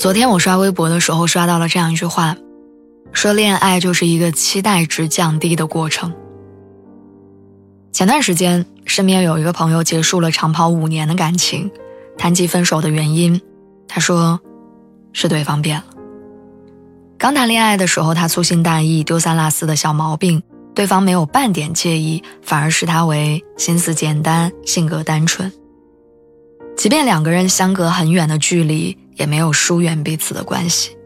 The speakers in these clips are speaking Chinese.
昨天我刷微博的时候，刷到了这样一句话，说恋爱就是一个期待值降低的过程。前段时间，身边有一个朋友结束了长跑五年的感情，谈及分手的原因，他说是对方变了。刚谈恋爱的时候，他粗心大意、丢三落四的小毛病，对方没有半点介意，反而视他为心思简单、性格单纯。即便两个人相隔很远的距离。也没有疏远彼此的关系，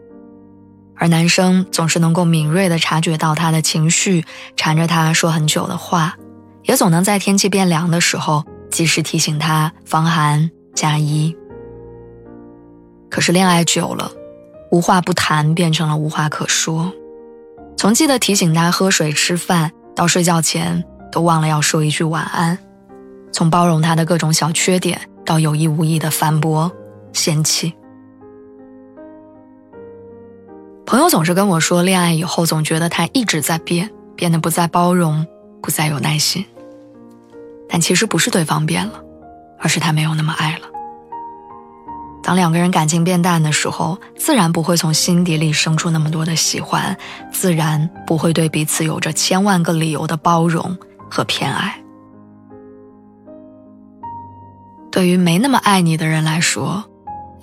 而男生总是能够敏锐地察觉到她的情绪，缠着她说很久的话，也总能在天气变凉的时候及时提醒她防寒加衣。可是恋爱久了，无话不谈变成了无话可说，从记得提醒他喝水吃饭，到睡觉前都忘了要说一句晚安，从包容他的各种小缺点，到有意无意的反驳嫌弃。朋友总是跟我说，恋爱以后总觉得他一直在变，变得不再包容，不再有耐心。但其实不是对方变了，而是他没有那么爱了。当两个人感情变淡的时候，自然不会从心底里生出那么多的喜欢，自然不会对彼此有着千万个理由的包容和偏爱。对于没那么爱你的人来说，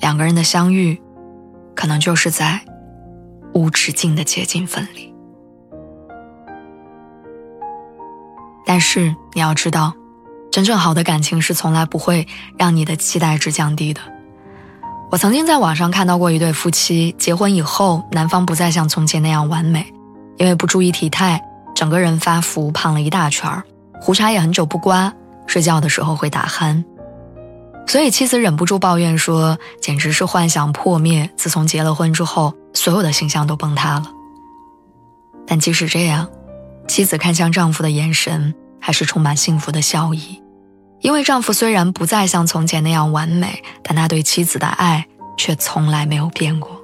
两个人的相遇，可能就是在。无止境的接近分离，但是你要知道，真正好的感情是从来不会让你的期待值降低的。我曾经在网上看到过一对夫妻，结婚以后，男方不再像从前那样完美，因为不注意体态，整个人发福，胖了一大圈儿，胡茬也很久不刮，睡觉的时候会打鼾。所以妻子忍不住抱怨说：“简直是幻想破灭。自从结了婚之后，所有的形象都崩塌了。”但即使这样，妻子看向丈夫的眼神还是充满幸福的笑意，因为丈夫虽然不再像从前那样完美，但他对妻子的爱却从来没有变过。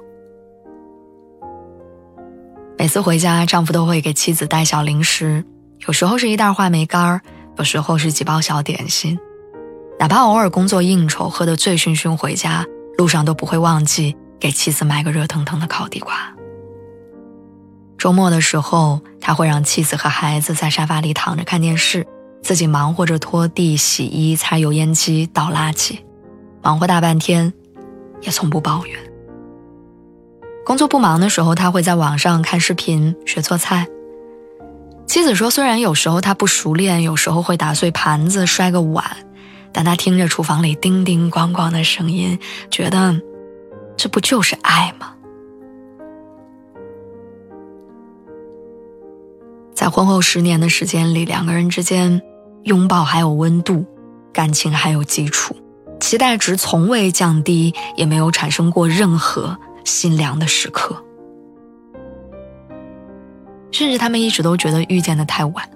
每次回家，丈夫都会给妻子带小零食，有时候是一袋话梅干儿，有时候是几包小点心。哪怕偶尔工作应酬喝得醉醺醺回家，路上都不会忘记给妻子买个热腾腾的烤地瓜。周末的时候，他会让妻子和孩子在沙发里躺着看电视，自己忙活着拖地、洗衣、擦油烟机、倒垃圾，忙活大半天，也从不抱怨。工作不忙的时候，他会在网上看视频学做菜。妻子说，虽然有时候他不熟练，有时候会打碎盘子、摔个碗。但他听着厨房里叮叮咣咣的声音，觉得这不就是爱吗？在婚后十年的时间里，两个人之间拥抱还有温度，感情还有基础，期待值从未降低，也没有产生过任何心凉的时刻，甚至他们一直都觉得遇见的太晚，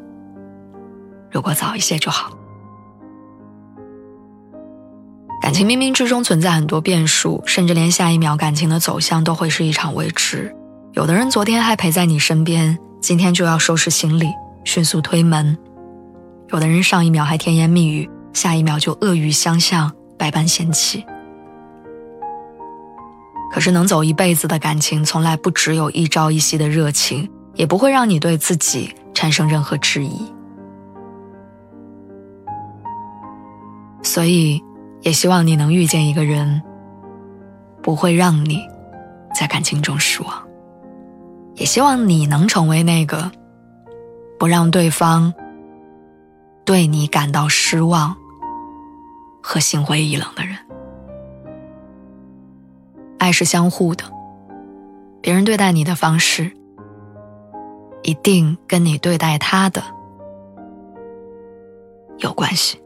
如果早一些就好。感情冥冥之中存在很多变数，甚至连下一秒感情的走向都会是一场未知。有的人昨天还陪在你身边，今天就要收拾行李，迅速推门；有的人上一秒还甜言蜜语，下一秒就恶语相向，百般嫌弃。可是能走一辈子的感情，从来不只有一朝一夕的热情，也不会让你对自己产生任何质疑。所以。也希望你能遇见一个人，不会让你在感情中失望。也希望你能成为那个不让对方对你感到失望和心灰意冷的人。爱是相互的，别人对待你的方式，一定跟你对待他的有关系。